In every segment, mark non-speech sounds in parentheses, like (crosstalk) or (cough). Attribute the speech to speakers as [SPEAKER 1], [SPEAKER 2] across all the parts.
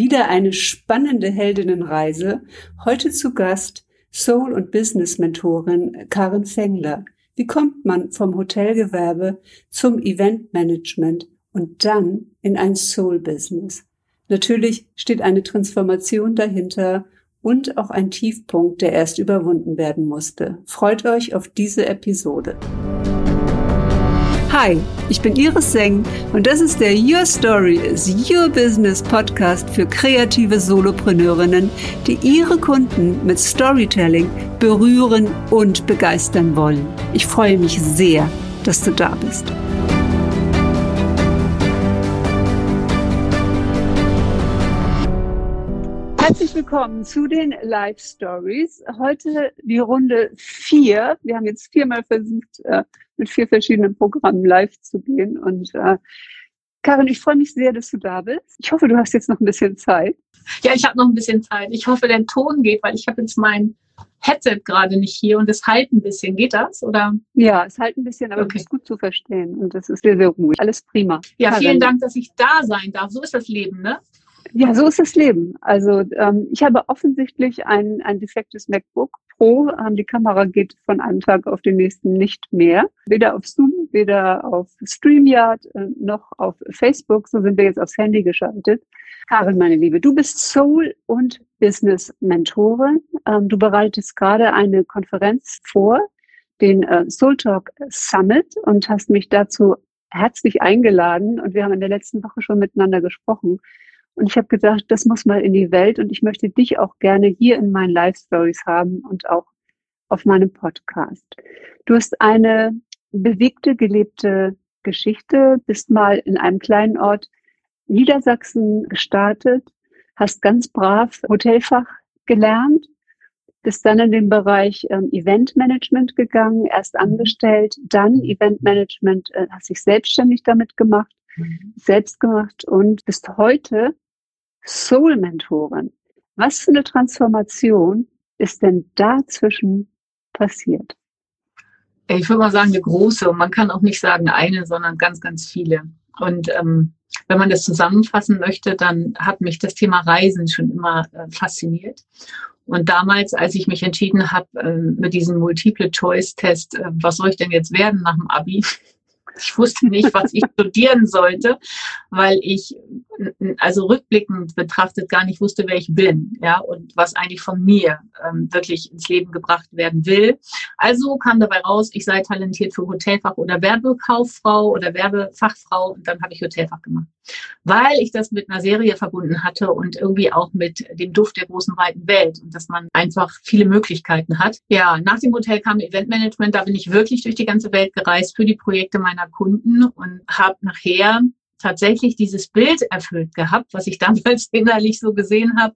[SPEAKER 1] Wieder eine spannende Heldinnenreise. Heute zu Gast Soul- und Business-Mentorin Karin Fengler. Wie kommt man vom Hotelgewerbe zum Eventmanagement und dann in ein Soul-Business? Natürlich steht eine Transformation dahinter und auch ein Tiefpunkt, der erst überwunden werden musste. Freut euch auf diese Episode. Hi, ich bin Iris Seng und das ist der Your Story is Your Business Podcast für kreative Solopreneurinnen, die ihre Kunden mit Storytelling berühren und begeistern wollen. Ich freue mich sehr, dass du da bist. Herzlich willkommen zu den Live Stories. Heute die Runde vier. Wir haben jetzt viermal versucht, äh, mit vier verschiedenen Programmen live zu gehen. Und äh, Karin, ich freue mich sehr, dass du da bist. Ich hoffe, du hast jetzt noch ein bisschen Zeit.
[SPEAKER 2] Ja, ich habe noch ein bisschen Zeit. Ich hoffe, der Ton geht, weil ich habe jetzt mein Headset gerade nicht hier und es halt ein bisschen. Geht das? Oder?
[SPEAKER 1] Ja, es halt ein bisschen, aber okay. es ist gut zu verstehen und das ist sehr, sehr ruhig. Alles prima.
[SPEAKER 2] Ja, Karin. vielen Dank, dass ich da sein darf. So ist das Leben, ne?
[SPEAKER 1] Ja, so ist das Leben. Also ähm, ich habe offensichtlich ein, ein defektes MacBook Pro. Ähm, die Kamera geht von einem Tag auf den nächsten nicht mehr. Weder auf Zoom, weder auf StreamYard äh, noch auf Facebook. So sind wir jetzt aufs Handy geschaltet. Karin, meine Liebe, du bist Soul- und Business-Mentorin. Ähm, du bereitest gerade eine Konferenz vor, den äh, Soul Talk Summit und hast mich dazu herzlich eingeladen. Und wir haben in der letzten Woche schon miteinander gesprochen. Und ich habe gesagt, das muss mal in die Welt und ich möchte dich auch gerne hier in meinen Live Stories haben und auch auf meinem Podcast. Du hast eine bewegte, gelebte Geschichte, bist mal in einem kleinen Ort Niedersachsen gestartet, hast ganz brav Hotelfach gelernt, bist dann in den Bereich ähm, Eventmanagement gegangen, erst angestellt, dann Eventmanagement, äh, hast dich selbstständig damit gemacht, mhm. selbst gemacht und bist heute Soul-Mentorin. Was für eine Transformation ist denn dazwischen passiert?
[SPEAKER 2] Ich würde mal sagen, eine große. Und man kann auch nicht sagen eine, sondern ganz, ganz viele. Und ähm, wenn man das zusammenfassen möchte, dann hat mich das Thema Reisen schon immer äh, fasziniert. Und damals, als ich mich entschieden habe äh, mit diesem Multiple-Choice-Test, äh, was soll ich denn jetzt werden nach dem Abi? Ich wusste nicht, was ich (laughs) studieren sollte, weil ich also rückblickend betrachtet gar nicht wusste, wer ich bin, ja, und was eigentlich von mir ähm, wirklich ins Leben gebracht werden will. Also kam dabei raus, ich sei talentiert für Hotelfach oder Werbekauffrau oder Werbefachfrau und dann habe ich Hotelfach gemacht, weil ich das mit einer Serie verbunden hatte und irgendwie auch mit dem Duft der großen weiten Welt und dass man einfach viele Möglichkeiten hat. Ja, nach dem Hotel kam Eventmanagement, da bin ich wirklich durch die ganze Welt gereist für die Projekte meiner Kunden und habe nachher tatsächlich dieses Bild erfüllt gehabt, was ich (laughs) damals innerlich so gesehen habe.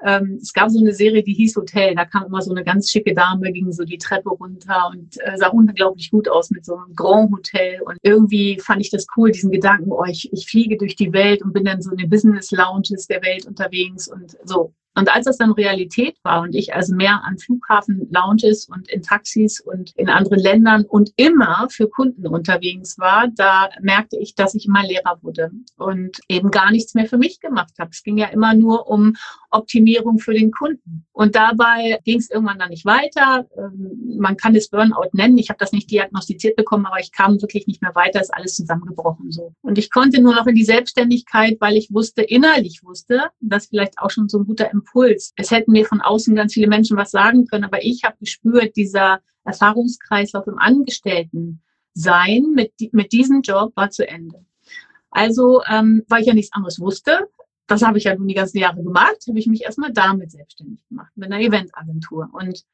[SPEAKER 2] Ähm, es gab so eine Serie, die hieß Hotel. Da kam immer so eine ganz schicke Dame, ging so die Treppe runter und äh, sah unglaublich gut aus mit so einem Grand Hotel. Und irgendwie fand ich das cool, diesen Gedanken, oh, ich, ich fliege durch die Welt und bin dann so in den Business Lounges der Welt unterwegs und so. Und als das dann Realität war und ich also mehr an Flughafen-Lounges und in Taxis und in anderen Ländern und immer für Kunden unterwegs war, da merkte ich, dass ich immer Lehrer wurde und eben gar nichts mehr für mich gemacht habe. Es ging ja immer nur um Optimierung für den Kunden. Und dabei ging es irgendwann dann nicht weiter. Ähm, man kann es Burnout nennen. Ich habe das nicht diagnostiziert bekommen, aber ich kam wirklich nicht mehr weiter, ist alles zusammengebrochen so. Und ich konnte nur noch in die Selbstständigkeit, weil ich wusste, innerlich wusste, das vielleicht auch schon so ein guter Impuls. Es hätten mir von außen ganz viele Menschen was sagen können, aber ich habe gespürt, dieser Erfahrungskreislauf im Angestellten-Sein mit, mit diesem Job war zu Ende. Also, ähm, weil ich ja nichts anderes wusste, das habe ich ja nun die ganzen Jahre gemacht, habe ich mich erstmal damit selbstständig gemacht, mit einer Eventagentur. Und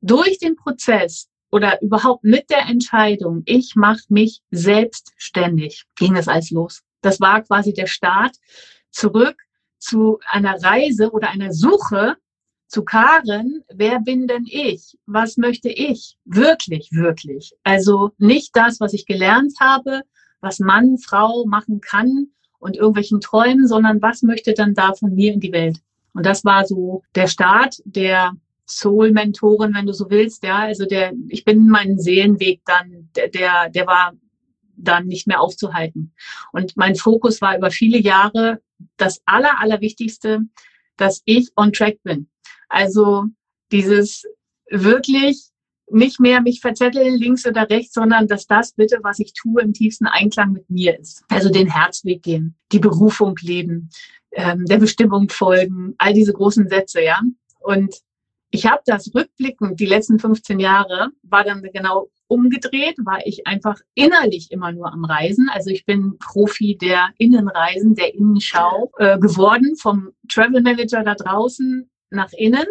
[SPEAKER 2] durch den Prozess oder überhaupt mit der Entscheidung, ich mache mich selbstständig, ging es alles los. Das war quasi der Start zurück zu einer Reise oder einer Suche zu Karen, wer bin denn ich? Was möchte ich? Wirklich, wirklich. Also nicht das, was ich gelernt habe, was Mann, Frau machen kann und irgendwelchen Träumen, sondern was möchte dann da von mir in die Welt? Und das war so der Start der Soul-Mentorin, wenn du so willst, ja. Also der, ich bin meinen Seelenweg dann, der, der, der war dann nicht mehr aufzuhalten. Und mein Fokus war über viele Jahre das Aller, Allerwichtigste, dass ich on track bin. Also dieses wirklich nicht mehr mich verzetteln links oder rechts, sondern dass das bitte, was ich tue, im tiefsten Einklang mit mir ist. Also den Herzweg gehen, die Berufung leben, ähm, der Bestimmung folgen, all diese großen Sätze, ja. Und ich habe das rückblickend, die letzten 15 Jahre, war dann genau umgedreht, war ich einfach innerlich immer nur am Reisen. Also ich bin Profi der Innenreisen, der Innenschau äh, geworden, vom Travel Manager da draußen nach innen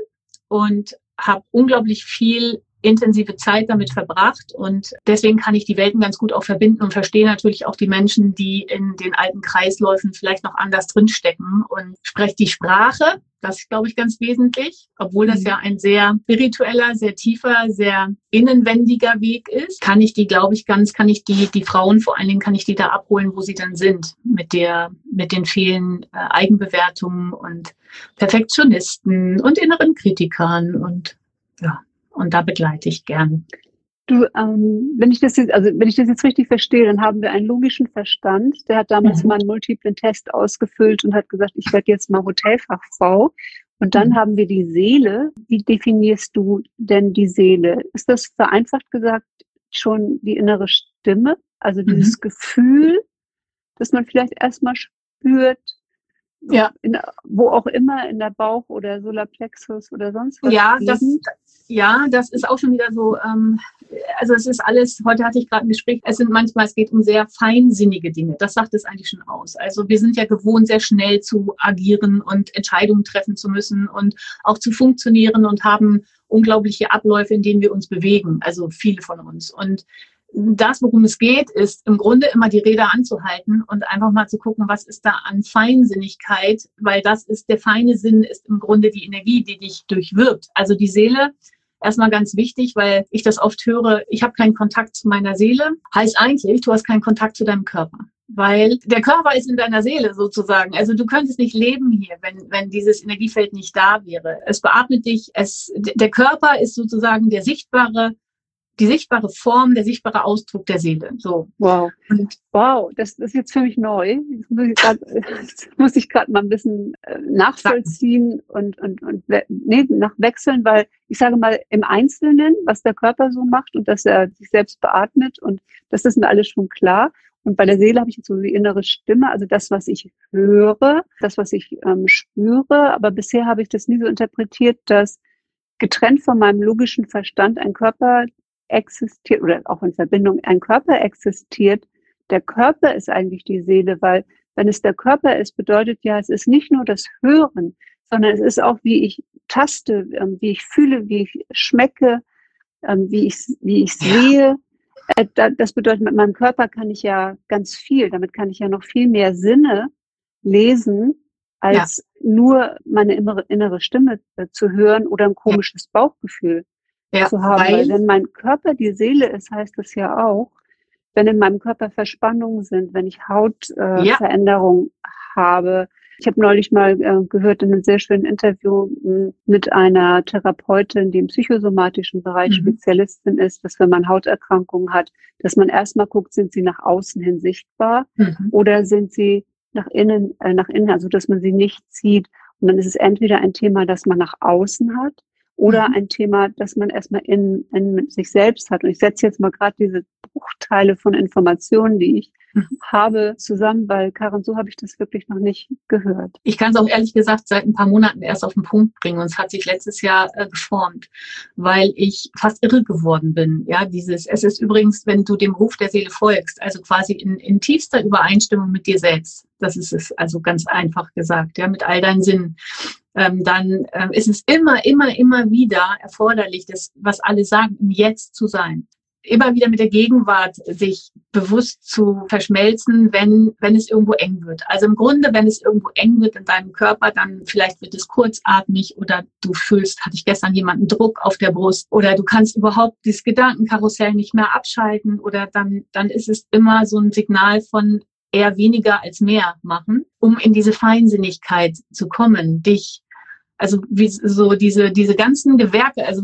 [SPEAKER 2] und habe unglaublich viel intensive Zeit damit verbracht und deswegen kann ich die Welten ganz gut auch verbinden und verstehe natürlich auch die Menschen, die in den alten Kreisläufen vielleicht noch anders drinstecken und spreche die Sprache. Das ist, glaube ich, ganz wesentlich, obwohl das mhm. ja ein sehr spiritueller, sehr tiefer, sehr innenwendiger Weg ist. Kann ich die, glaube ich, ganz, kann ich die, die Frauen vor allen Dingen, kann ich die da abholen, wo sie dann sind, mit der, mit den vielen äh, Eigenbewertungen und Perfektionisten und inneren Kritikern und ja. Und da begleite ich gern.
[SPEAKER 1] Du, ähm, wenn ich das jetzt, also wenn ich das jetzt richtig verstehe, dann haben wir einen logischen Verstand. Der hat damals mhm. mal einen multiplen Test ausgefüllt und hat gesagt, ich werde jetzt mal Hotelfachfrau. Und dann mhm. haben wir die Seele. Wie definierst du denn die Seele? Ist das vereinfacht gesagt schon die innere Stimme? Also dieses mhm. Gefühl, dass man vielleicht erstmal spürt, ja. In, wo auch immer, in der Bauch- oder Solarplexus oder sonst was.
[SPEAKER 2] Ja, das, ja, das ist auch schon wieder so, ähm, also es ist alles, heute hatte ich gerade ein Gespräch, es sind manchmal, es geht um sehr feinsinnige Dinge. Das sagt es eigentlich schon aus. Also wir sind ja gewohnt, sehr schnell zu agieren und Entscheidungen treffen zu müssen und auch zu funktionieren und haben unglaubliche Abläufe, in denen wir uns bewegen. Also viele von uns. Und das, worum es geht, ist im Grunde immer die Räder anzuhalten und einfach mal zu gucken, was ist da an Feinsinnigkeit, weil das ist, der feine Sinn ist im Grunde die Energie, die dich durchwirkt. Also die Seele erstmal ganz wichtig, weil ich das oft höre, ich habe keinen Kontakt zu meiner Seele, heißt eigentlich, du hast keinen Kontakt zu deinem Körper. Weil der Körper ist in deiner Seele sozusagen. Also du könntest nicht leben hier, wenn, wenn dieses Energiefeld nicht da wäre. Es beatmet dich, es, der Körper ist sozusagen der sichtbare die sichtbare Form, der sichtbare Ausdruck der Seele. So.
[SPEAKER 1] Wow. Und wow, das, das ist jetzt für mich neu. Das muss ich grad, (laughs) muss ich gerade mal ein bisschen äh, nachvollziehen und, und, und nee, nachwechseln, weil ich sage mal im Einzelnen, was der Körper so macht und dass er sich selbst beatmet und das ist mir alles schon klar. Und bei der Seele habe ich jetzt so die innere Stimme, also das, was ich höre, das, was ich ähm, spüre. Aber bisher habe ich das nie so interpretiert, dass getrennt von meinem logischen Verstand ein Körper existiert oder auch in Verbindung ein Körper existiert, der Körper ist eigentlich die Seele, weil wenn es der Körper ist, bedeutet ja, es ist nicht nur das Hören, sondern es ist auch, wie ich taste, ähm, wie ich fühle, wie ich schmecke, ähm, wie ich, wie ich sehe. Äh, das bedeutet, mit meinem Körper kann ich ja ganz viel, damit kann ich ja noch viel mehr Sinne lesen, als ja. nur meine innere, innere Stimme äh, zu hören oder ein komisches Bauchgefühl ja, zu haben. Weil, weil wenn mein Körper die Seele ist, heißt das ja auch, wenn in meinem Körper Verspannungen sind, wenn ich Hautveränderungen äh, ja. habe. Ich habe neulich mal äh, gehört in einem sehr schönen Interview hm, mit einer Therapeutin, die im psychosomatischen Bereich mhm. Spezialistin ist, dass wenn man Hauterkrankungen hat, dass man erstmal guckt, sind sie nach außen hin sichtbar mhm. oder sind sie nach innen, äh, nach innen, also dass man sie nicht sieht. Und dann ist es entweder ein Thema, das man nach außen hat oder mhm. ein Thema, das man erstmal in, in sich selbst hat. Und ich setze jetzt mal gerade diese Bruchteile von Informationen, die ich mhm. habe, zusammen, weil Karen, so habe ich das wirklich noch nicht gehört.
[SPEAKER 2] Ich kann es auch ehrlich gesagt seit ein paar Monaten erst auf den Punkt bringen und es hat sich letztes Jahr äh, geformt, weil ich fast irre geworden bin. Ja, dieses, es ist übrigens, wenn du dem Ruf der Seele folgst, also quasi in, in tiefster Übereinstimmung mit dir selbst. Das ist es, also ganz einfach gesagt, ja, mit all deinen Sinnen ähm, dann ähm, ist es immer, immer, immer wieder erforderlich, das, was alle sagen, im Jetzt zu sein. Immer wieder mit der Gegenwart sich bewusst zu verschmelzen, wenn, wenn es irgendwo eng wird. Also im Grunde, wenn es irgendwo eng wird in deinem Körper, dann vielleicht wird es kurzatmig oder du fühlst, hatte ich gestern jemanden Druck auf der Brust oder du kannst überhaupt dieses Gedankenkarussell nicht mehr abschalten oder dann, dann ist es immer so ein Signal von, eher weniger als mehr machen, um in diese Feinsinnigkeit zu kommen, dich also wie so diese diese ganzen Gewerke, also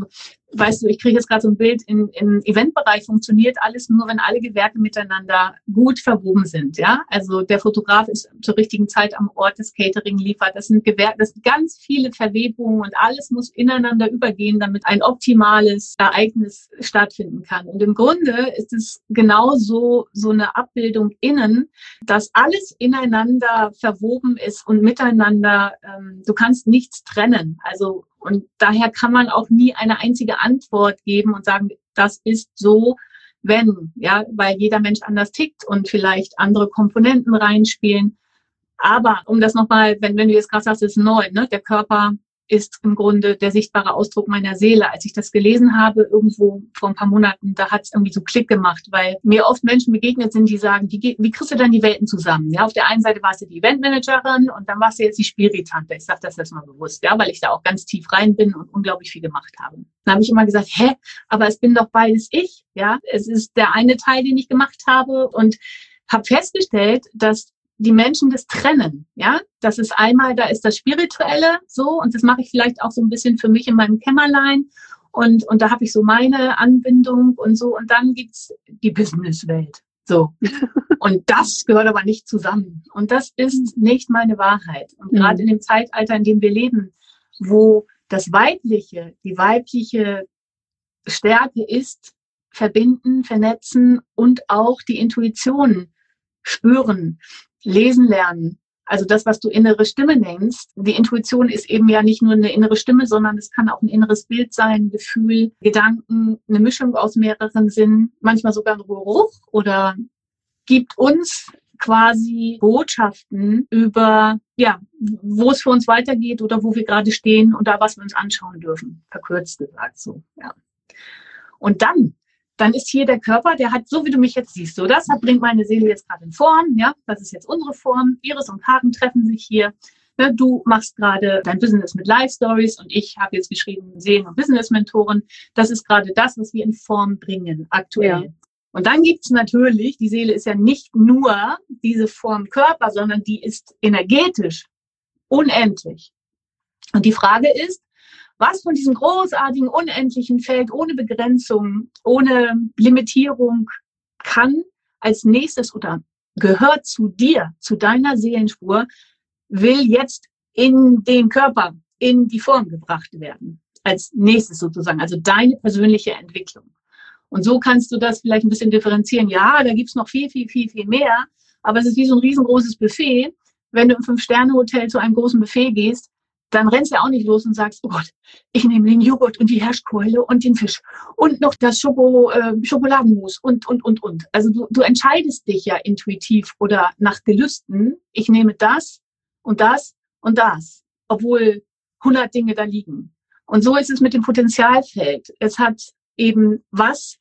[SPEAKER 2] weißt du, ich kriege jetzt gerade so ein Bild, in, im Eventbereich funktioniert alles nur, wenn alle Gewerke miteinander gut verwoben sind. Ja, also der Fotograf ist zur richtigen Zeit am Ort, das Catering liefert, das sind Gewerke, das sind ganz viele Verwebungen und alles muss ineinander übergehen, damit ein optimales Ereignis stattfinden kann. Und im Grunde ist es genauso so eine Abbildung innen, dass alles ineinander verwoben ist und miteinander, ähm, du kannst nichts trennen. Also und daher kann man auch nie eine einzige Antwort geben und sagen, das ist so, wenn, ja, weil jeder Mensch anders tickt und vielleicht andere Komponenten reinspielen. Aber um das nochmal, wenn, wenn du jetzt gerade sagst, ist neu, ne, der Körper ist im Grunde der sichtbare Ausdruck meiner Seele. Als ich das gelesen habe, irgendwo vor ein paar Monaten, da hat es irgendwie so Klick gemacht, weil mir oft Menschen begegnet sind, die sagen, wie, wie kriegst du dann die Welten zusammen? Ja, auf der einen Seite warst du die Eventmanagerin und dann warst du jetzt die Spiritante. Ich sage das jetzt mal bewusst, ja, weil ich da auch ganz tief rein bin und unglaublich viel gemacht habe. Dann habe ich immer gesagt, hä, aber es bin doch beides ich, ja. Es ist der eine Teil, den ich gemacht habe und habe festgestellt, dass die Menschen das trennen. Ja, das ist einmal, da ist das Spirituelle so und das mache ich vielleicht auch so ein bisschen für mich in meinem Kämmerlein und, und da habe ich so meine Anbindung und so und dann gibt's die Businesswelt. So. (laughs) Und das gehört aber nicht zusammen. Und das ist nicht meine Wahrheit. Und mhm. gerade in dem Zeitalter, in dem wir leben, wo das Weibliche, die weibliche Stärke ist, verbinden, vernetzen und auch die Intuition spüren, lesen lernen. Also das, was du innere Stimme nennst. Die Intuition ist eben ja nicht nur eine innere Stimme, sondern es kann auch ein inneres Bild sein, Gefühl, Gedanken, eine Mischung aus mehreren Sinnen, manchmal sogar ein Geruch oder gibt uns quasi Botschaften über, ja, wo es für uns weitergeht oder wo wir gerade stehen und da was wir uns anschauen dürfen. Verkürzt gesagt so, ja. Und dann dann ist hier der Körper, der hat, so wie du mich jetzt siehst, so das hat, bringt meine Seele jetzt gerade in Form, ja, das ist jetzt unsere Form. Iris und Karen treffen sich hier. Ne, du machst gerade dein Business mit Live Stories und ich habe jetzt geschrieben Seelen- und Business-Mentoren. Das ist gerade das, was wir in Form bringen, aktuell. Ja. Und dann gibt's natürlich, die Seele ist ja nicht nur diese Form Körper, sondern die ist energetisch unendlich. Und die Frage ist, was von diesem großartigen, unendlichen Feld ohne Begrenzung, ohne Limitierung kann als nächstes oder gehört zu dir, zu deiner Seelenspur, will jetzt in den Körper, in die Form gebracht werden. Als nächstes sozusagen, also deine persönliche Entwicklung. Und so kannst du das vielleicht ein bisschen differenzieren. Ja, da gibt's noch viel, viel, viel, viel mehr. Aber es ist wie so ein riesengroßes Buffet. Wenn du im Fünf-Sterne-Hotel zu einem großen Buffet gehst, dann rennst du auch nicht los und sagst, oh Gott, ich nehme den Joghurt und die Herrschkeule und den Fisch und noch das Schoko, äh, Schokoladenmus und, und, und, und. Also du, du entscheidest dich ja intuitiv oder nach Gelüsten, ich nehme das und das und das, obwohl 100 Dinge da liegen. Und so ist es mit dem Potenzialfeld. Es hat eben was,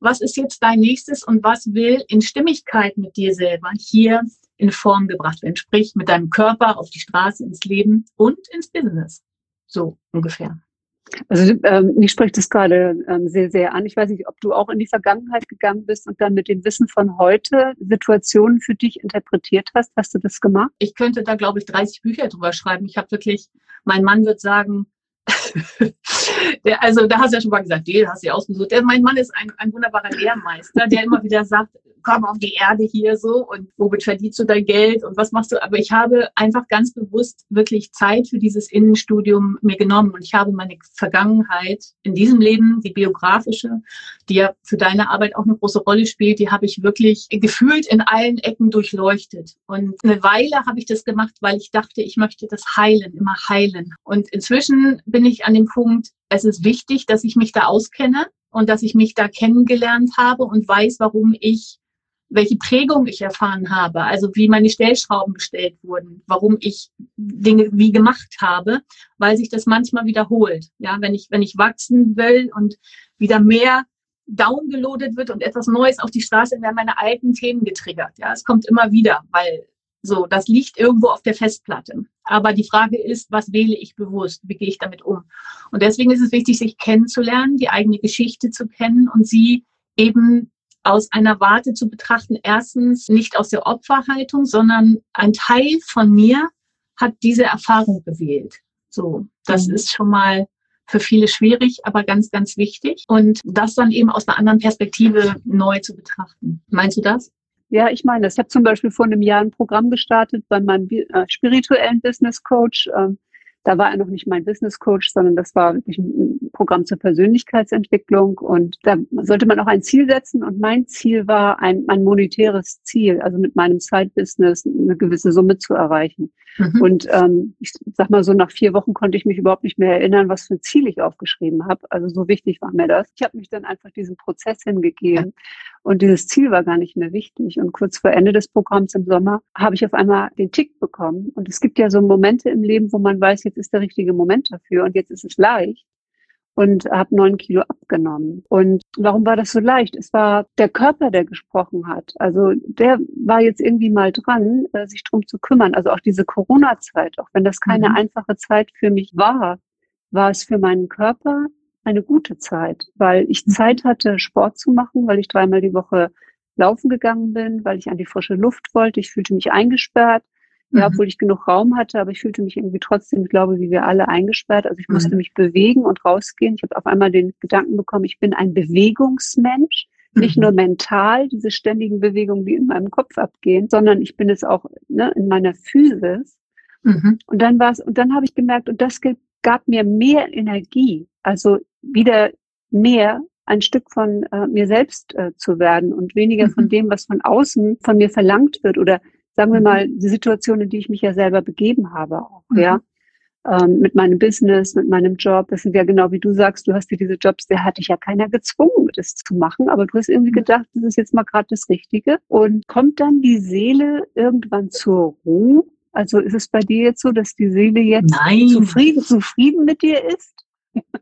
[SPEAKER 2] was ist jetzt dein nächstes und was will in Stimmigkeit mit dir selber hier in Form gebracht werden. Sprich, mit deinem Körper auf die Straße, ins Leben und ins Business. So ungefähr.
[SPEAKER 1] Also ähm, mich spricht das gerade ähm, sehr, sehr an. Ich weiß nicht, ob du auch in die Vergangenheit gegangen bist und dann mit dem Wissen von heute Situationen für dich interpretiert hast. Hast du das gemacht?
[SPEAKER 2] Ich könnte da, glaube ich, 30 Bücher drüber schreiben. Ich habe wirklich, mein Mann wird sagen, (laughs) der, also da hast du ja schon mal gesagt, den hast du ja ausgesucht. Der, mein Mann ist ein, ein wunderbarer Lehrmeister, der immer wieder sagt, komm auf die Erde hier so und womit verdienst du dein Geld und was machst du? Aber ich habe einfach ganz bewusst wirklich Zeit für dieses Innenstudium mir genommen und ich habe meine Vergangenheit in diesem Leben, die biografische, die ja für deine Arbeit auch eine große Rolle spielt, die habe ich wirklich gefühlt in allen Ecken durchleuchtet. Und eine Weile habe ich das gemacht, weil ich dachte, ich möchte das heilen, immer heilen. Und inzwischen bin ich an dem Punkt, es ist wichtig, dass ich mich da auskenne und dass ich mich da kennengelernt habe und weiß, warum ich welche Prägung ich erfahren habe, also wie meine Stellschrauben gestellt wurden, warum ich Dinge wie gemacht habe, weil sich das manchmal wiederholt. Ja, wenn ich, wenn ich wachsen will und wieder mehr downgeloadet wird und etwas Neues auf die Straße, werden meine alten Themen getriggert. Ja, es kommt immer wieder, weil so, das liegt irgendwo auf der Festplatte. Aber die Frage ist, was wähle ich bewusst? Wie gehe ich damit um? Und deswegen ist es wichtig, sich kennenzulernen, die eigene Geschichte zu kennen und sie eben aus einer Warte zu betrachten. Erstens nicht aus der Opferhaltung, sondern ein Teil von mir hat diese Erfahrung gewählt. So, das mhm. ist schon mal für viele schwierig, aber ganz, ganz wichtig. Und das dann eben aus einer anderen Perspektive neu zu betrachten. Meinst du das?
[SPEAKER 1] Ja, ich meine, ich habe zum Beispiel vor einem Jahr ein Programm gestartet bei meinem äh, spirituellen Business Coach. Ähm, da war er noch nicht mein Business Coach, sondern das war wirklich ein Programm zur Persönlichkeitsentwicklung. Und da sollte man auch ein Ziel setzen. Und mein Ziel war ein, ein monetäres Ziel, also mit meinem Side-Business eine gewisse Summe zu erreichen. Mhm. Und ähm, ich sag mal so, nach vier Wochen konnte ich mich überhaupt nicht mehr erinnern, was für ein Ziel ich aufgeschrieben habe. Also so wichtig war mir das. Ich habe mich dann einfach diesem Prozess hingegeben. Ja. Und dieses Ziel war gar nicht mehr wichtig. Und kurz vor Ende des Programms im Sommer habe ich auf einmal den Tick bekommen. Und es gibt ja so Momente im Leben, wo man weiß, jetzt ist der richtige Moment dafür und jetzt ist es leicht und habe neun Kilo abgenommen. Und warum war das so leicht? Es war der Körper, der gesprochen hat. Also der war jetzt irgendwie mal dran, äh, sich drum zu kümmern. Also auch diese Corona-Zeit, auch wenn das keine mhm. einfache Zeit für mich war, war es für meinen Körper eine gute Zeit, weil ich mhm. Zeit hatte, Sport zu machen, weil ich dreimal die Woche laufen gegangen bin, weil ich an die frische Luft wollte. Ich fühlte mich eingesperrt. Ja, mhm. obwohl ich genug Raum hatte, aber ich fühlte mich irgendwie trotzdem, ich glaube, wie wir alle eingesperrt. Also ich musste mhm. mich bewegen und rausgehen. Ich habe auf einmal den Gedanken bekommen, ich bin ein Bewegungsmensch. Nicht mhm. nur mental, diese ständigen Bewegungen, die in meinem Kopf abgehen, sondern ich bin es auch ne, in meiner Physis. Mhm. Und dann war es, und dann habe ich gemerkt, und das gab mir mehr Energie. Also wieder mehr ein Stück von äh, mir selbst äh, zu werden und weniger mhm. von dem, was von außen von mir verlangt wird oder sagen wir mhm. mal die Situation, in die ich mich ja selber begeben habe auch, mhm. ja. Ähm, mit meinem Business, mit meinem Job. Das sind ja genau wie du sagst, du hast dir diese Jobs, der hatte ich ja keiner gezwungen, das zu machen, aber du hast irgendwie mhm. gedacht, das ist jetzt mal gerade das Richtige. Und kommt dann die Seele irgendwann zur Ruhe? Also ist es bei dir jetzt so, dass die Seele jetzt
[SPEAKER 2] Nein.
[SPEAKER 1] zufrieden, zufrieden mit dir ist?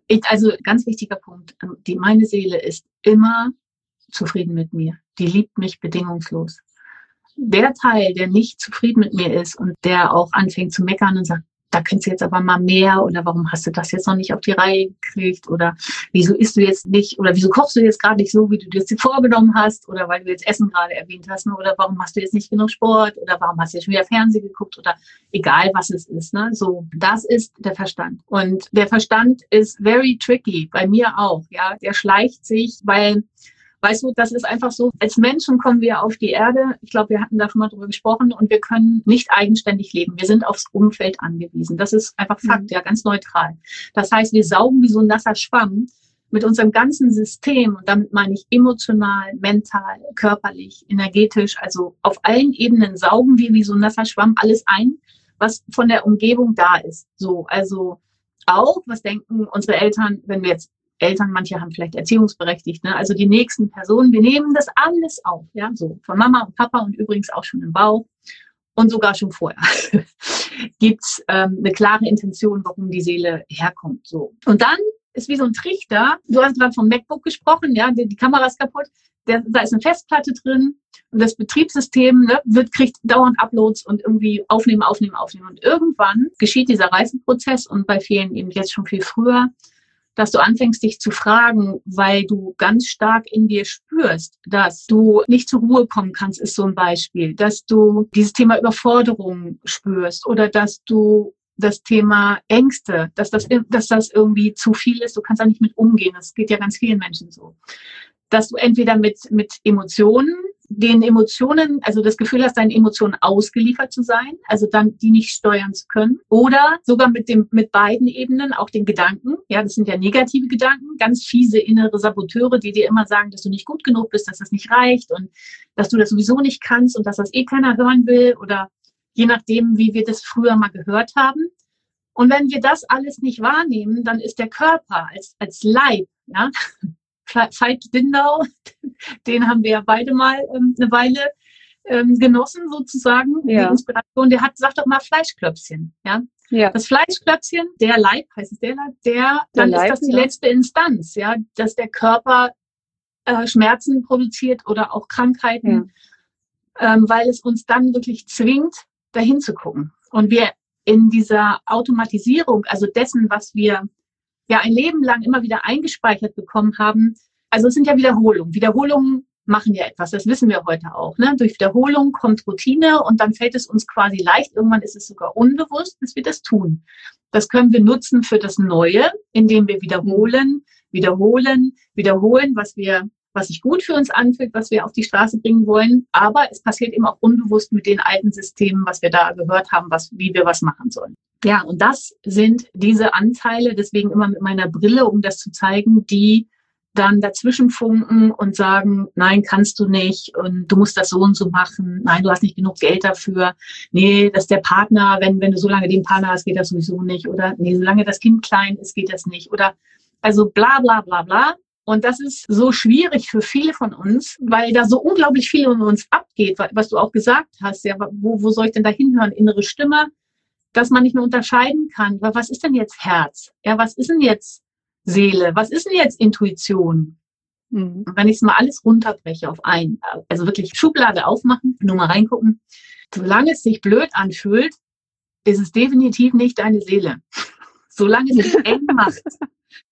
[SPEAKER 2] Ich, also ganz wichtiger Punkt. Die, meine Seele ist immer zufrieden mit mir. Die liebt mich bedingungslos. Der Teil, der nicht zufrieden mit mir ist und der auch anfängt zu meckern und sagt, da könntest du jetzt aber mal mehr oder warum hast du das jetzt noch nicht auf die Reihe gekriegt oder wieso isst du jetzt nicht oder wieso kochst du jetzt gerade nicht so, wie du dir das vorgenommen hast oder weil du jetzt Essen gerade erwähnt hast ne? oder warum hast du jetzt nicht genug Sport oder warum hast du jetzt schon wieder Fernsehen geguckt oder egal was es ist. Ne? So, das ist der Verstand und der Verstand ist very tricky, bei mir auch. Ja, der schleicht sich, weil Weißt du, das ist einfach so, als Menschen kommen wir auf die Erde. Ich glaube, wir hatten da schon mal drüber gesprochen und wir können nicht eigenständig leben. Wir sind aufs Umfeld angewiesen. Das ist einfach Fakt, mhm. ja, ganz neutral. Das heißt, wir saugen wie so ein nasser Schwamm mit unserem ganzen System, und damit meine ich emotional, mental, körperlich, energetisch, also auf allen Ebenen saugen wir wie so ein nasser Schwamm alles ein, was von der Umgebung da ist. So, also auch, was denken unsere Eltern, wenn wir jetzt Eltern, manche haben vielleicht erziehungsberechtigt, ne? also die nächsten Personen, wir nehmen das alles auf, ja, so von Mama und Papa und übrigens auch schon im Bauch und sogar schon vorher (laughs) gibt's ähm, eine klare Intention, warum die Seele herkommt. So und dann ist wie so ein Trichter. Du hast gerade vom MacBook gesprochen, ja, die, die Kamera ist kaputt. Der, da ist eine Festplatte drin und das Betriebssystem ne, wird, kriegt dauernd Uploads und irgendwie aufnehmen, aufnehmen, aufnehmen. Und irgendwann geschieht dieser Reifenprozess und bei vielen eben jetzt schon viel früher, dass du anfängst, dich zu fragen, weil du ganz stark in dir spürst, dass du nicht zur Ruhe kommen kannst, ist so ein Beispiel, dass du dieses Thema Überforderung spürst oder dass du das Thema Ängste, dass das, dass das irgendwie zu viel ist, du kannst da nicht mit umgehen. Das geht ja ganz vielen Menschen so. Dass du entweder mit, mit Emotionen den Emotionen, also das Gefühl hast, deinen Emotionen ausgeliefert zu sein, also dann die nicht steuern zu können. Oder sogar mit dem, mit beiden Ebenen, auch den Gedanken. Ja, das sind ja negative Gedanken, ganz fiese innere Saboteure, die dir immer sagen, dass du nicht gut genug bist, dass das nicht reicht und dass du das sowieso nicht kannst und dass das eh keiner hören will oder je nachdem, wie wir das früher mal gehört haben. Und wenn wir das alles nicht wahrnehmen, dann ist der Körper als, als Leib, ja, Veit Lindau, (laughs) den haben wir ja beide mal ähm, eine Weile ähm, genossen sozusagen, ja. die Inspiration. Der hat, sagt doch mal Fleischklöpfchen, ja. Ja. Das Fleischklöpfchen, der Leib, heißt es der Leib, der, der dann Leib, ist das die ja. letzte Instanz, ja, dass der Körper äh, Schmerzen produziert oder auch Krankheiten, ja. ähm, weil es uns dann wirklich zwingt, dahin zu gucken. Und wir in dieser Automatisierung, also dessen, was wir ja ein Leben lang immer wieder eingespeichert bekommen haben. Also es sind ja Wiederholungen. Wiederholungen machen ja etwas, das wissen wir heute auch. Ne? Durch Wiederholung kommt Routine und dann fällt es uns quasi leicht, irgendwann ist es sogar unbewusst, dass wir das tun. Das können wir nutzen für das Neue, indem wir wiederholen, wiederholen, wiederholen, was wir was sich gut für uns anfühlt, was wir auf die Straße bringen wollen. Aber es passiert eben auch unbewusst mit den alten Systemen, was wir da gehört haben, was, wie wir was machen sollen. Ja, und das sind diese Anteile, deswegen immer mit meiner Brille, um das zu zeigen, die dann dazwischen funken und sagen, nein, kannst du nicht und du musst das so und so machen, nein, du hast nicht genug Geld dafür, nee, das ist der Partner, wenn, wenn du so lange den Partner hast, geht das sowieso nicht oder nee, solange das Kind klein ist, geht das nicht oder also bla bla bla bla. Und das ist so schwierig für viele von uns, weil da so unglaublich viel um uns abgeht, was du auch gesagt hast, ja, wo, wo soll ich denn da hinhören? Innere Stimme, dass man nicht mehr unterscheiden kann. Was ist denn jetzt Herz? Ja, was ist denn jetzt Seele? Was ist denn jetzt Intuition? Mhm. wenn ich es mal alles runterbreche auf ein, also wirklich Schublade aufmachen, nur mal reingucken. Solange es sich blöd anfühlt, ist es definitiv nicht deine Seele. (laughs) Solange es sich (laughs) eng macht,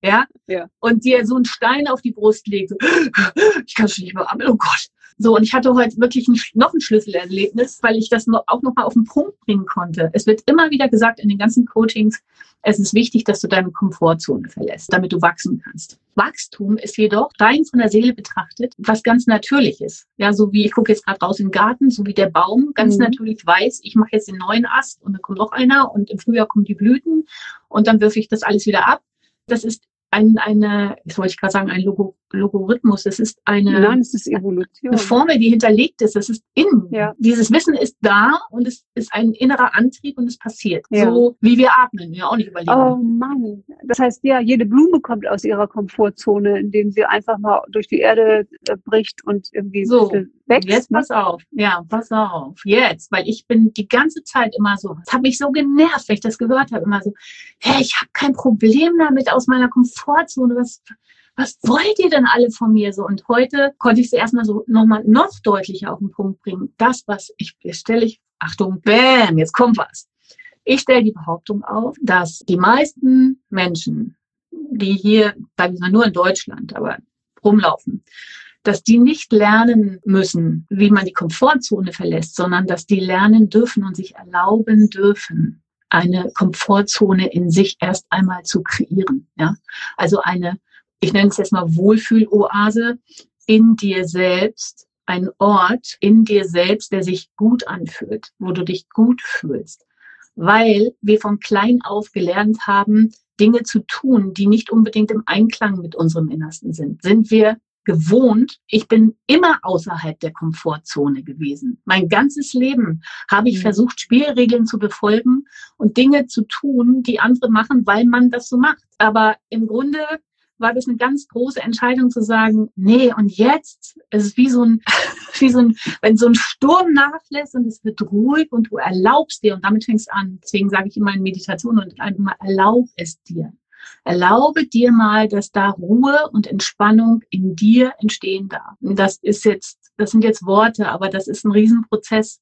[SPEAKER 2] ja? ja, und dir so einen Stein auf die Brust legt, (gasps) ich kann schon nicht mehr atmen, oh Gott, so, und ich hatte heute wirklich ein, noch ein Schlüsselerlebnis, weil ich das noch, auch nochmal auf den Punkt bringen konnte. Es wird immer wieder gesagt in den ganzen Coachings, es ist wichtig, dass du deine Komfortzone verlässt, damit du wachsen kannst. Wachstum ist jedoch rein von der Seele betrachtet was ganz Natürliches. Ja, so wie ich gucke jetzt gerade raus in den Garten, so wie der Baum ganz mhm. natürlich weiß, ich mache jetzt den neuen Ast und dann kommt noch einer und im Frühjahr kommen die Blüten und dann wirfe ich das alles wieder ab. Das ist ein, eine, jetzt wollte ich gerade sagen, ein Logo, Logarithmus. Es ist eine,
[SPEAKER 1] Nein, es ist Evolution.
[SPEAKER 2] eine Formel, die hinterlegt ist. Es ist in. Ja. Dieses Wissen ist da und es ist ein innerer Antrieb und es passiert. Ja. So wie wir atmen, ja auch nicht überlegen.
[SPEAKER 1] Oh Mann. Das heißt, ja, jede Blume kommt aus ihrer Komfortzone, indem sie einfach mal durch die Erde äh, bricht und irgendwie
[SPEAKER 2] so wächst. Jetzt ne? pass auf. Ja, pass auf. Jetzt, weil ich bin die ganze Zeit immer so, es hat mich so genervt, wenn ich das gehört habe, immer so, hey, ich habe kein Problem damit aus meiner Komfortzone. Was, was wollt ihr denn alle von mir so? Und heute konnte ich es erstmal so nochmal noch deutlicher auf den Punkt bringen. Das, was ich stelle ich, Achtung, bam, jetzt kommt was. Ich stelle die Behauptung auf, dass die meisten Menschen, die hier, sagen wir nur in Deutschland, aber rumlaufen, dass die nicht lernen müssen, wie man die Komfortzone verlässt, sondern dass die lernen dürfen und sich erlauben dürfen, eine Komfortzone in sich erst einmal zu kreieren. Ja? Also eine, ich nenne es jetzt mal Wohlfühloase in dir selbst, ein Ort in dir selbst, der sich gut anfühlt, wo du dich gut fühlst. Weil wir von klein auf gelernt haben, Dinge zu tun, die nicht unbedingt im Einklang mit unserem Innersten sind. Sind wir gewohnt. Ich bin immer außerhalb der Komfortzone gewesen. Mein ganzes Leben habe ich mhm. versucht, Spielregeln zu befolgen und Dinge zu tun, die andere machen, weil man das so macht. Aber im Grunde war das eine ganz große Entscheidung zu sagen, nee, und jetzt es ist wie so ein, (laughs) wie so ein, wenn so ein Sturm nachlässt und es wird ruhig und du erlaubst dir, und damit fängst an. Deswegen sage ich immer in Meditation und einmal erlaub es dir. Erlaube dir mal, dass da Ruhe und Entspannung in dir entstehen darf. das ist jetzt, das sind jetzt Worte, aber das ist ein Riesenprozess,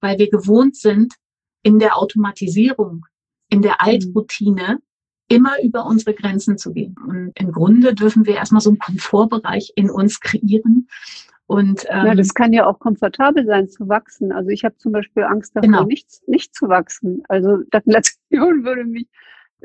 [SPEAKER 2] weil wir gewohnt sind, in der Automatisierung, in der mhm. Altroutine immer über unsere Grenzen zu gehen. Und im Grunde dürfen wir erstmal so einen Komfortbereich in uns kreieren. Und,
[SPEAKER 1] ähm, ja, das kann ja auch komfortabel sein zu wachsen. Also ich habe zum Beispiel Angst davor, genau. nicht, nicht zu wachsen. Also Stagnation (laughs) würde mich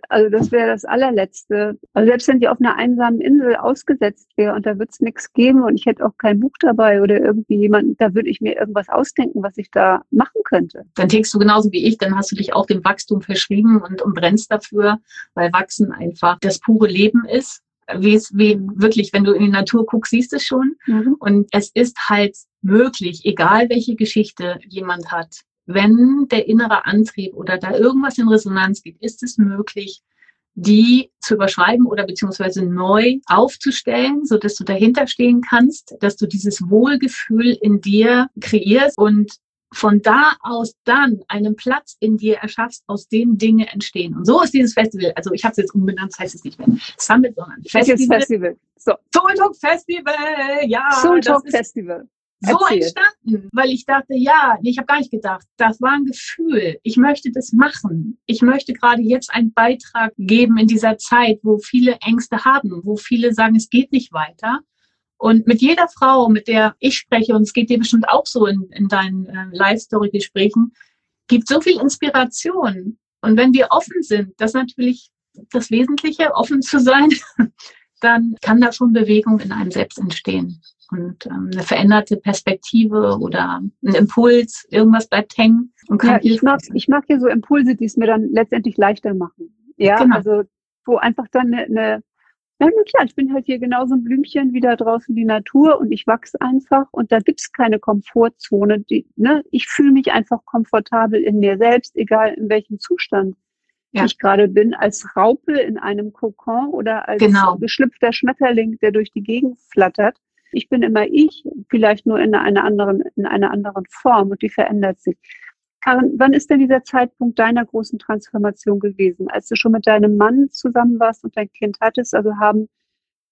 [SPEAKER 1] also das wäre das allerletzte. Also selbst wenn die auf einer einsamen Insel ausgesetzt wäre und da wird es nichts geben und ich hätte auch kein Buch dabei oder irgendwie jemand, da würde ich mir irgendwas ausdenken, was ich da machen könnte.
[SPEAKER 2] Dann tickst du genauso wie ich, dann hast du dich auch dem Wachstum verschrieben und, und brennst dafür, weil Wachsen einfach das pure Leben ist. Wie es, wie wirklich, wenn du in die Natur guckst, siehst du es schon. Mhm. Und es ist halt möglich, egal welche Geschichte jemand hat, wenn der innere Antrieb oder da irgendwas in Resonanz geht, ist es möglich, die zu überschreiben oder beziehungsweise neu aufzustellen, so dass du dahinter stehen kannst, dass du dieses Wohlgefühl in dir kreierst und von da aus dann einen Platz in dir erschaffst, aus dem Dinge entstehen. Und so ist dieses Festival. Also ich habe es jetzt umbenannt, das heißt es nicht mehr Summit, sondern
[SPEAKER 1] Festival. Festival.
[SPEAKER 2] So. Soul Talk Festival, ja.
[SPEAKER 1] Soul Talk Festival
[SPEAKER 2] so Erzähl. entstanden, weil ich dachte, ja, ich habe gar nicht gedacht, das war ein Gefühl. Ich möchte das machen. Ich möchte gerade jetzt einen Beitrag geben in dieser Zeit, wo viele Ängste haben, wo viele sagen, es geht nicht weiter. Und mit jeder Frau, mit der ich spreche, und es geht dir bestimmt auch so in, in deinen äh, Live-Story-Gesprächen, gibt so viel Inspiration, Und wenn wir offen sind, das ist natürlich das Wesentliche, offen zu sein, (laughs) dann kann da schon Bewegung in einem selbst entstehen. Und ähm, eine veränderte Perspektive oder ein Impuls, irgendwas bleibt hängen. Und
[SPEAKER 1] kann ja, ich mag, ich mag hier so Impulse, die es mir dann letztendlich leichter machen. Ja, genau. also wo einfach dann eine, eine ja, na klar, ich bin halt hier genauso ein Blümchen wie da draußen die Natur und ich wachse einfach und da gibt's keine Komfortzone. Die, ne, ich fühle mich einfach komfortabel in mir selbst, egal in welchem Zustand ja. ich gerade bin, als Raupe in einem Kokon oder als genau. geschlüpfter Schmetterling, der durch die Gegend flattert. Ich bin immer ich, vielleicht nur in einer anderen, in einer anderen Form und die verändert sich. Karin, wann ist denn dieser Zeitpunkt deiner großen Transformation gewesen? Als du schon mit deinem Mann zusammen warst und dein Kind hattest, also haben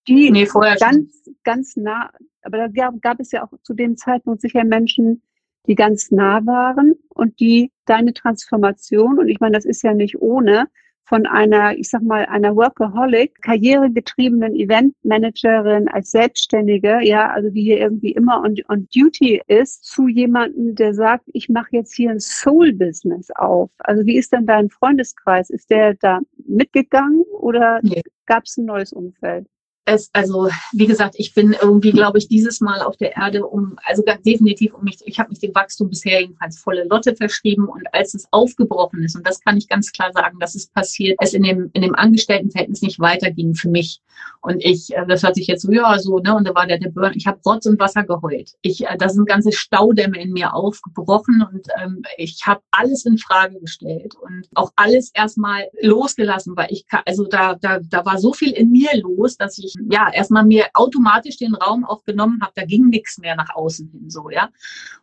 [SPEAKER 1] die nee, ganz, schon. ganz nah, aber da gab, gab es ja auch zu dem Zeitpunkt sicher Menschen, die ganz nah waren und die deine Transformation, und ich meine, das ist ja nicht ohne, von einer, ich sag mal, einer Workaholic, karrieregetriebenen Eventmanagerin als Selbstständige, ja, also die hier irgendwie immer on, on duty ist, zu jemandem, der sagt, ich mache jetzt hier ein Soul-Business auf. Also wie ist denn dein Freundeskreis? Ist der da mitgegangen oder nee. gab es ein neues Umfeld?
[SPEAKER 2] Es, also wie gesagt, ich bin irgendwie, glaube ich, dieses Mal auf der Erde, um, also ganz definitiv um mich, ich habe mich dem Wachstum bisher jedenfalls volle Lotte verschrieben und als es aufgebrochen ist, und das kann ich ganz klar sagen, dass es passiert, es in dem, in dem Angestelltenverhältnis nicht weiterging für mich. Und ich, äh, das hat sich jetzt so, ja, so, ne, und da war der, der Burn, ich habe Rotz und Wasser geheult. Ich, äh, da sind ganze Staudämme in mir aufgebrochen und ähm, ich habe alles in Frage gestellt und auch alles erstmal losgelassen, weil ich, also da, da, da war so viel in mir los, dass ich ja erstmal mir automatisch den Raum auch genommen habe. Da ging nichts mehr nach außen hin so, ja.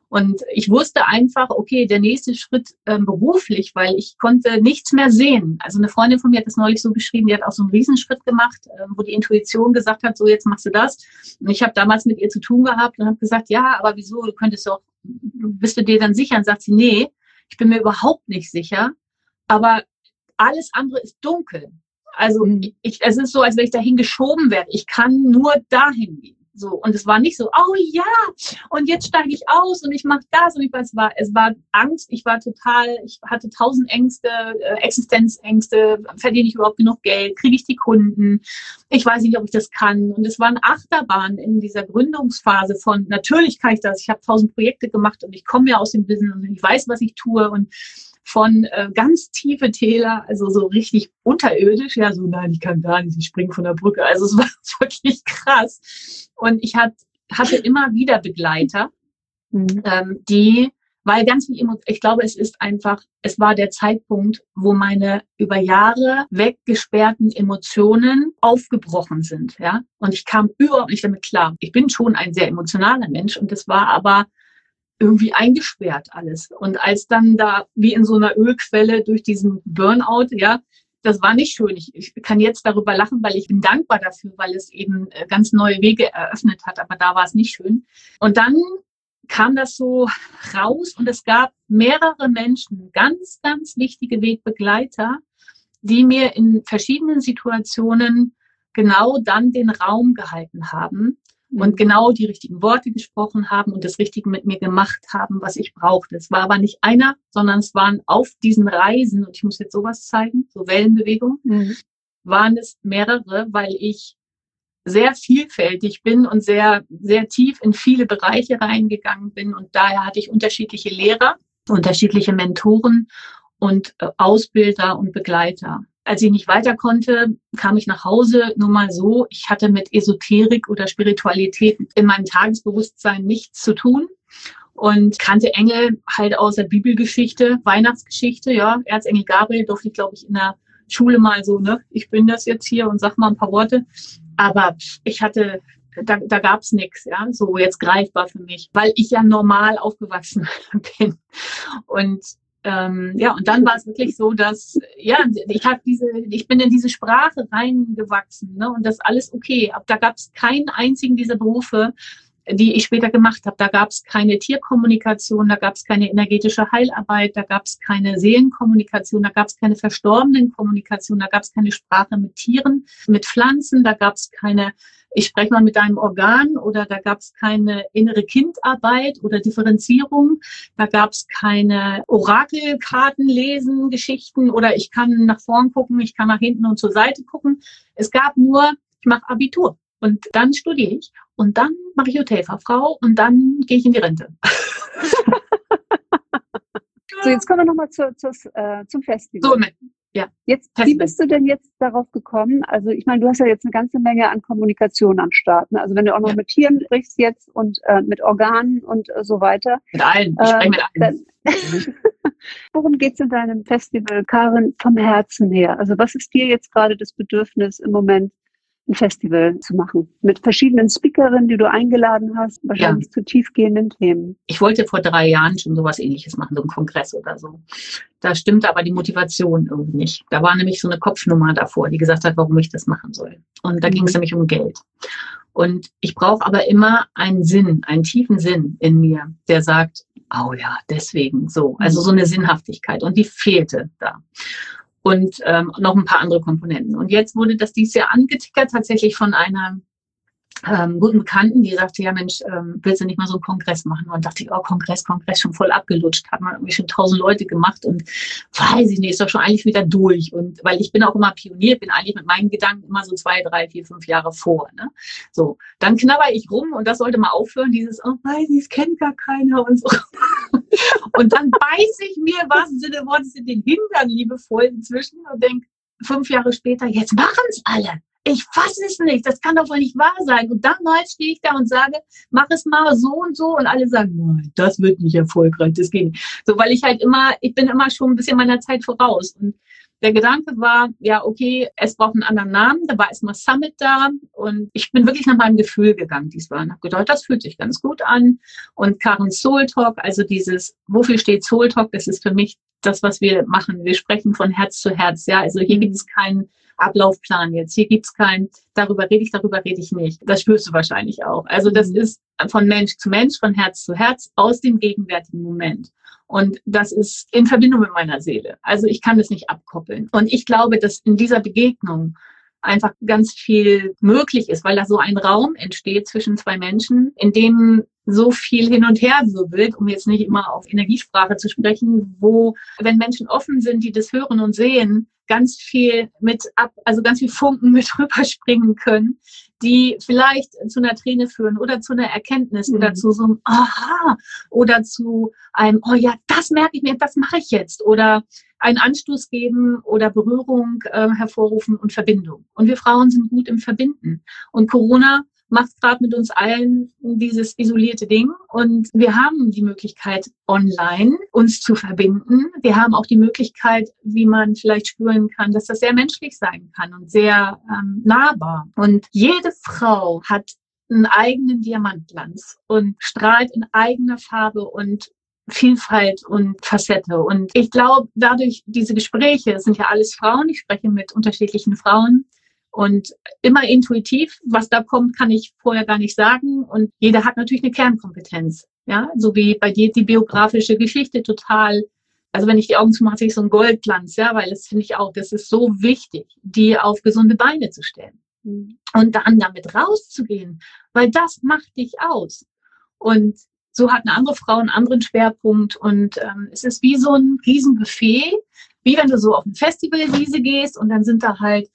[SPEAKER 2] Und ich wusste einfach, okay, der nächste Schritt ähm, beruflich, weil ich konnte nichts mehr sehen. Also eine Freundin von mir hat das neulich so beschrieben, die hat auch so einen Riesenschritt gemacht, ähm, wo die Intuition gesagt hat, so jetzt machst du das. Und ich habe damals mit ihr zu tun gehabt und habe gesagt, ja, aber wieso, du könntest doch, bist du dir dann sicher? Und sagt sie, nee, ich bin mir überhaupt nicht sicher. Aber alles andere ist dunkel. Also mhm. ich, es ist so, als wenn ich dahin geschoben werde. Ich kann nur dahin gehen. So, und es war nicht so, oh ja, und jetzt steige ich aus und ich mache das und ich weiß, es war, es war Angst, ich war total, ich hatte tausend Ängste, äh, Existenzängste, verdiene ich überhaupt genug Geld, kriege ich die Kunden, ich weiß nicht, ob ich das kann. Und es war ein Achterbahn in dieser Gründungsphase von, natürlich kann ich das, ich habe tausend Projekte gemacht und ich komme ja aus dem Business und ich weiß, was ich tue und von äh, ganz tiefe Täler, also so richtig unterirdisch, ja, so nein, ich kann gar nicht, ich springe von der Brücke. Also es (laughs) war wirklich krass. Und ich hat, hatte immer wieder Begleiter, mhm. ähm, die, weil ganz viel Emotionen, ich glaube, es ist einfach, es war der Zeitpunkt, wo meine über Jahre weggesperrten Emotionen aufgebrochen sind, ja. Und ich kam überhaupt nicht damit klar. Ich bin schon ein sehr emotionaler Mensch und es war aber irgendwie eingesperrt alles. Und als dann da wie in so einer Ölquelle durch diesen Burnout, ja, das war nicht schön. Ich, ich kann jetzt darüber lachen, weil ich bin dankbar dafür, weil es eben äh, ganz neue Wege eröffnet hat. Aber da war es nicht schön. Und dann kam das so raus und es gab mehrere Menschen, ganz, ganz wichtige Wegbegleiter, die mir in verschiedenen Situationen genau dann den Raum gehalten haben und mhm. genau die richtigen Worte gesprochen haben und das Richtige mit mir gemacht haben, was ich brauchte. Es war aber nicht einer, sondern es waren auf diesen Reisen, und ich muss jetzt sowas zeigen, so Wellenbewegung, mhm. waren es mehrere, weil ich sehr vielfältig bin und sehr, sehr tief in viele Bereiche reingegangen bin. Und daher hatte ich unterschiedliche Lehrer, unterschiedliche Mentoren und äh, Ausbilder und Begleiter als ich nicht weiter konnte, kam ich nach Hause nur mal so. Ich hatte mit Esoterik oder Spiritualität in meinem Tagesbewusstsein nichts zu tun und kannte Engel halt aus der Bibelgeschichte, Weihnachtsgeschichte, ja. Erzengel Gabriel durfte ich, glaube ich, in der Schule mal so, ne, ich bin das jetzt hier und sag mal ein paar Worte. Aber ich hatte, da, da gab's nichts, ja, so jetzt greifbar für mich, weil ich ja normal aufgewachsen (laughs) bin. Und ähm, ja, und dann war es wirklich so, dass, ja, ich habe diese, ich bin in diese Sprache reingewachsen, ne, und das alles okay. Aber da gab es keinen einzigen dieser Berufe, die ich später gemacht habe. Da gab es keine Tierkommunikation, da gab es keine energetische Heilarbeit, da gab es keine Seelenkommunikation, da gab es keine verstorbenen Kommunikation, da gab es keine Sprache mit Tieren, mit Pflanzen, da gab es keine ich spreche mal mit deinem Organ oder da gab es keine innere Kindarbeit oder Differenzierung, da gab es keine Orakelkarten lesen, Geschichten oder ich kann nach vorn gucken, ich kann nach hinten und zur Seite gucken. Es gab nur, ich mache Abitur und dann studiere ich und dann mache ich Hotelfachfrau und dann gehe ich in die Rente. (laughs)
[SPEAKER 1] so, jetzt kommen wir nochmal zu, zu, äh, zum Festival. So,
[SPEAKER 2] ja.
[SPEAKER 1] Jetzt, wie bist du denn jetzt darauf gekommen? Also ich meine, du hast ja jetzt eine ganze Menge an Kommunikation am Start. Ne? Also wenn du auch noch ja. mit Tieren sprichst jetzt und äh, mit Organen und äh, so weiter.
[SPEAKER 2] Mit allen. Ich spreche mit allen. (laughs)
[SPEAKER 1] Worum geht es in deinem Festival, Karin, vom Herzen her? Also was ist dir jetzt gerade das Bedürfnis im Moment ein Festival zu machen. Mit verschiedenen Speakerinnen, die du eingeladen hast, wahrscheinlich ja. zu tiefgehenden Themen.
[SPEAKER 2] Ich wollte vor drei Jahren schon sowas ähnliches machen, so einen Kongress oder so. Da stimmte aber die Motivation irgendwie nicht. Da war nämlich so eine Kopfnummer davor, die gesagt hat, warum ich das machen soll. Und da mhm. ging es nämlich um Geld. Und ich brauche aber immer einen Sinn, einen tiefen Sinn in mir, der sagt, oh ja, deswegen so. Also so eine Sinnhaftigkeit. Und die fehlte da und ähm, noch ein paar andere Komponenten. Und jetzt wurde das dieses Jahr angetickert, tatsächlich von einer ähm, guten Bekannten, die sagte, ja Mensch, ähm, willst du nicht mal so einen Kongress machen? Und dachte ich, oh, Kongress, Kongress, schon voll abgelutscht, hat man irgendwie schon tausend Leute gemacht und weiß ich nicht, ist doch schon eigentlich wieder durch. Und weil ich bin auch immer Pionier, bin eigentlich mit meinen Gedanken immer so zwei, drei, vier, fünf Jahre vor. Ne? So, dann knabber ich rum und das sollte mal aufhören, dieses, oh weiß ich, es kennt gar keiner und so. (laughs) und dann beiße ich mir, was Sinne der Worte, in den Hintern liebevoll inzwischen und denke, fünf Jahre später, jetzt machen es alle ich fasse es nicht, das kann doch wohl nicht wahr sein. Und damals stehe ich da und sage, mach es mal so und so und alle sagen, nein, das wird nicht erfolgreich, das geht nicht. So, weil ich halt immer, ich bin immer schon ein bisschen meiner Zeit voraus. Und der Gedanke war, ja, okay, es braucht einen anderen Namen. Da war erstmal Summit da und ich bin wirklich nach meinem Gefühl gegangen diesmal und habe gedacht, das fühlt sich ganz gut an. Und Karen Soul Talk, also dieses, wofür steht Soul Talk, das ist für mich das, was wir machen. Wir sprechen von Herz zu Herz. Ja, also hier gibt es keinen Ablaufplan jetzt. Hier gibt's kein, darüber rede ich, darüber rede ich nicht. Das spürst du wahrscheinlich auch. Also das mhm. ist von Mensch zu Mensch, von Herz zu Herz, aus dem gegenwärtigen Moment. Und das ist in Verbindung mit meiner Seele. Also ich kann das nicht abkoppeln. Und ich glaube, dass in dieser Begegnung einfach ganz viel möglich ist, weil da so ein Raum entsteht zwischen zwei Menschen, in dem so viel hin und her wirbelt, um jetzt nicht immer auf Energiesprache zu sprechen, wo, wenn Menschen offen sind, die das hören und sehen, ganz viel mit ab, also ganz viel Funken mit (laughs) rüberspringen können, die vielleicht zu einer Träne führen oder zu einer Erkenntnis mhm. oder zu so einem Aha oder zu einem, oh ja, das merke ich mir, das mache ich jetzt oder einen Anstoß geben oder Berührung äh, hervorrufen und Verbindung. Und wir Frauen sind gut im Verbinden. Und Corona macht gerade mit uns allen dieses isolierte Ding. Und wir haben die Möglichkeit, online uns zu verbinden. Wir haben auch die Möglichkeit, wie man vielleicht spüren kann, dass das sehr menschlich sein kann und sehr ähm, nahbar. Und jede Frau hat einen eigenen Diamantglanz und strahlt in eigener Farbe und Vielfalt und Facette. Und ich glaube, dadurch diese Gespräche, es sind ja alles Frauen, ich spreche mit unterschiedlichen Frauen, und immer intuitiv, was da kommt, kann ich vorher gar nicht sagen. Und jeder hat natürlich eine Kernkompetenz. Ja, so wie bei dir die biografische Geschichte total. Also wenn ich die Augen zumache, sehe ich so einen Goldglanz, ja, weil das finde ich auch, das ist so wichtig, die auf gesunde Beine zu stellen. Mhm. Und dann damit rauszugehen, weil das macht dich aus. Und so hat eine andere Frau einen anderen Schwerpunkt und ähm, es ist wie so ein Riesenbuffet, wie wenn du so auf eine Festivalwiese gehst und dann sind da halt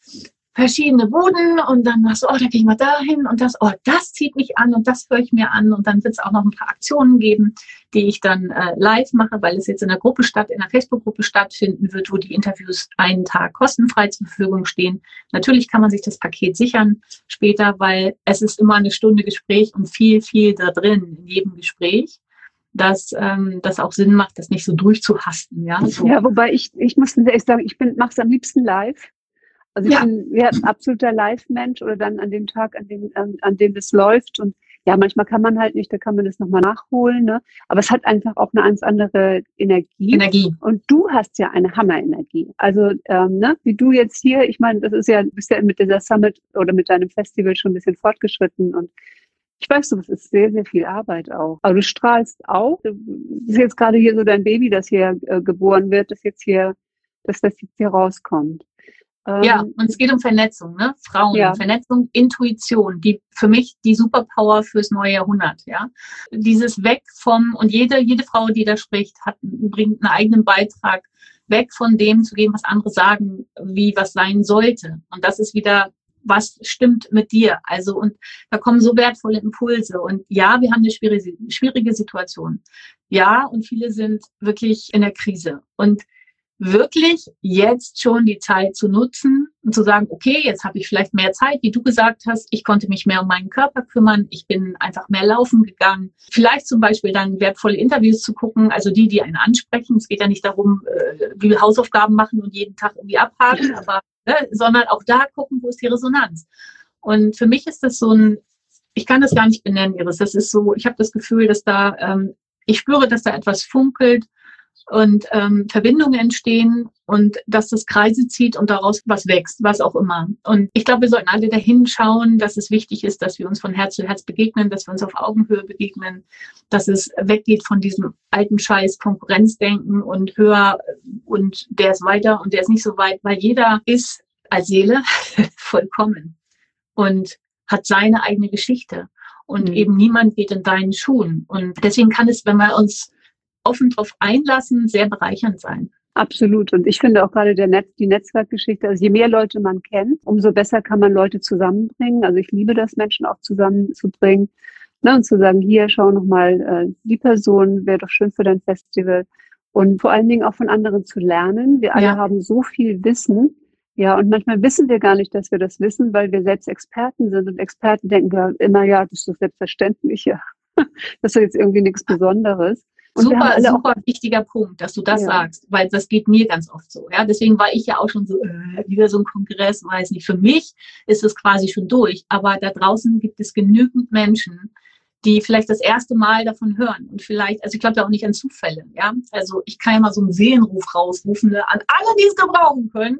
[SPEAKER 2] verschiedene Boden und dann machst du, oh, da gehen wir dahin und das, oh, das zieht mich an und das höre ich mir an und dann wird es auch noch ein paar Aktionen geben, die ich dann äh, live mache, weil es jetzt in der Gruppe statt, in der Facebook-Gruppe stattfinden wird, wo die Interviews einen Tag kostenfrei zur Verfügung stehen. Natürlich kann man sich das Paket sichern später, weil es ist immer eine Stunde Gespräch und viel, viel da drin in jedem Gespräch dass ähm, das auch Sinn macht, das nicht so durchzuhasten. Ja, so.
[SPEAKER 1] ja wobei ich, ich muss ehrlich sagen, ich mache es am liebsten live. Also ich ja. bin ja, ein absoluter Live-Mensch oder dann an dem Tag, an dem, an, an dem es läuft. Und ja, manchmal kann man halt nicht, da kann man das nochmal nachholen. Ne? Aber es hat einfach auch eine ganz andere Energie.
[SPEAKER 2] Energie.
[SPEAKER 1] Und du hast ja eine Hammer-Energie. Also, ähm, ne, wie du jetzt hier, ich meine, das ist ja, du bist ja mit dieser Summit oder mit deinem Festival schon ein bisschen fortgeschritten und Ich weiß, du, es ist sehr, sehr viel Arbeit auch. Aber du strahlst auch. Das ist jetzt gerade hier so dein Baby, das hier äh, geboren wird, das jetzt hier, dass das jetzt hier rauskommt.
[SPEAKER 2] Ja, ähm, und es geht um Vernetzung, ne? Frauen, ja. Vernetzung, Intuition, die für mich die Superpower fürs neue Jahrhundert, ja. Dieses weg vom, und jede, jede Frau, die da spricht, hat, bringt einen eigenen Beitrag, weg von dem zu gehen, was andere sagen, wie was sein sollte. Und das ist wieder, was stimmt mit dir? Also, und da kommen so wertvolle Impulse. Und ja, wir haben eine schwierige, schwierige Situation. Ja, und viele sind wirklich in der Krise. Und wirklich jetzt schon die Zeit zu nutzen und zu sagen, okay, jetzt habe ich vielleicht mehr Zeit, wie du gesagt hast, ich konnte mich mehr um meinen Körper kümmern, ich bin einfach mehr laufen gegangen. Vielleicht zum Beispiel dann wertvolle Interviews zu gucken, also die, die einen ansprechen. Es geht ja nicht darum, äh, wie Hausaufgaben machen und jeden Tag irgendwie abhaken, aber, ne, sondern auch da gucken, wo ist die Resonanz. Und für mich ist das so ein, ich kann das gar nicht benennen, Iris. Das ist so, ich habe das Gefühl, dass da, ähm, ich spüre, dass da etwas funkelt und ähm, Verbindungen entstehen und dass das Kreise zieht und daraus was wächst, was auch immer. Und ich glaube, wir sollten alle dahin schauen, dass es wichtig ist, dass wir uns von Herz zu Herz begegnen, dass wir uns auf Augenhöhe begegnen, dass es weggeht von diesem alten Scheiß Konkurrenzdenken und höher und der ist weiter und der ist nicht so weit, weil jeder ist als Seele (laughs) vollkommen und hat seine eigene Geschichte. Und mhm. eben niemand geht in deinen Schuhen. Und deswegen kann es, wenn wir uns offen drauf einlassen, sehr bereichernd sein.
[SPEAKER 1] Absolut. Und ich finde auch gerade der Netz, die Netzwerkgeschichte, also je mehr Leute man kennt, umso besser kann man Leute zusammenbringen. Also ich liebe das, Menschen auch zusammenzubringen. Ne, und zu sagen, hier, schau noch mal, äh, die Person wäre doch schön für dein Festival. Und vor allen Dingen auch von anderen zu lernen. Wir alle ja. haben so viel Wissen. Ja, und manchmal wissen wir gar nicht, dass wir das wissen, weil wir selbst Experten sind. Und Experten denken ja immer, ja, das ist doch selbstverständlich. Ja. (laughs) Das ist jetzt irgendwie nichts Besonderes.
[SPEAKER 2] Und super, super wichtiger Punkt, dass du das ja. sagst, weil das geht mir ganz oft so. Ja, deswegen war ich ja auch schon so äh, wieder so ein Kongress, weiß nicht. Für mich ist es quasi schon durch, aber da draußen gibt es genügend Menschen, die vielleicht das erste Mal davon hören und vielleicht, also ich glaube da auch nicht an Zufälle. Ja, also ich kann ja mal so einen Seelenruf rausrufen ne, an alle, die es gebrauchen können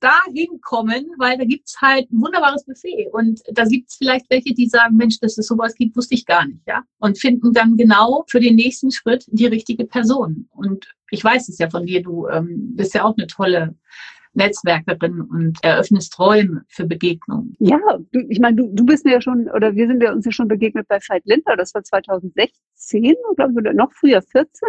[SPEAKER 2] dahin kommen, weil da gibt's halt ein wunderbares Buffet. Und da gibt's vielleicht welche, die sagen, Mensch, dass es sowas gibt, wusste ich gar nicht, ja. Und finden dann genau für den nächsten Schritt die richtige Person. Und ich weiß es ja von dir, du ähm, bist ja auch eine tolle Netzwerkerin und eröffnest Räume für Begegnungen.
[SPEAKER 1] Ja, du, ich meine, du, du bist mir ja schon, oder wir sind ja uns ja schon begegnet bei Veit Linder, das war 2016, glaube ich, oder noch früher, 14.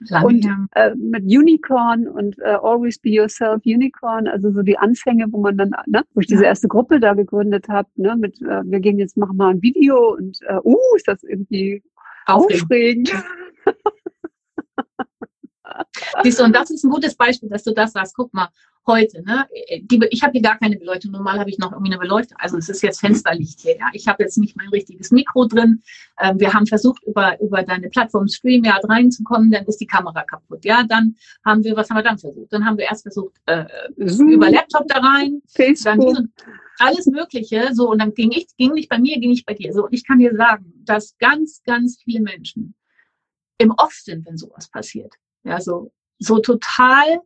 [SPEAKER 1] Lange, und äh, mit Unicorn und äh, Always Be Yourself Unicorn, also so die Anfänge, wo man dann, ne, wo ich diese erste Gruppe da gegründet habe, ne, mit äh, wir gehen jetzt machen mal ein Video und uh, uh ist das irgendwie aufregend. aufregend. (laughs) (laughs)
[SPEAKER 2] Siehst du, und das ist ein gutes Beispiel, dass du das sagst. Guck mal, heute, ne? Die, ich habe hier gar keine Beleuchtung. Normal habe ich noch irgendwie eine Beleuchtung. Also es ist jetzt Fensterlicht hier. Ja? Ich habe jetzt nicht mein richtiges Mikro drin. Ähm, wir haben versucht, über, über deine Plattform StreamYard reinzukommen, dann ist die Kamera kaputt. Ja, dann haben wir, was haben wir dann versucht? Dann haben wir erst versucht, äh, über Laptop da rein, Facebook. dann alles Mögliche. So, und dann ging ich, ging nicht bei mir, ging nicht bei dir. So, und ich kann dir sagen, dass ganz, ganz viele Menschen im Off sind, wenn sowas passiert. Ja, so, so total